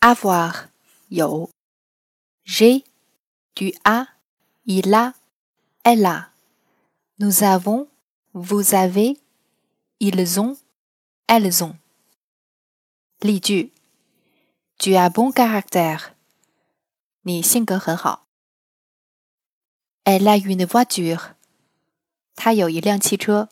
avoir. Yo. j'ai tu as il a elle a. Nous avons vous avez ils ont elles ont. 例句 Tu as bon caractère. Ni 你性格很好 Elle a une voiture. 她有一辆汽车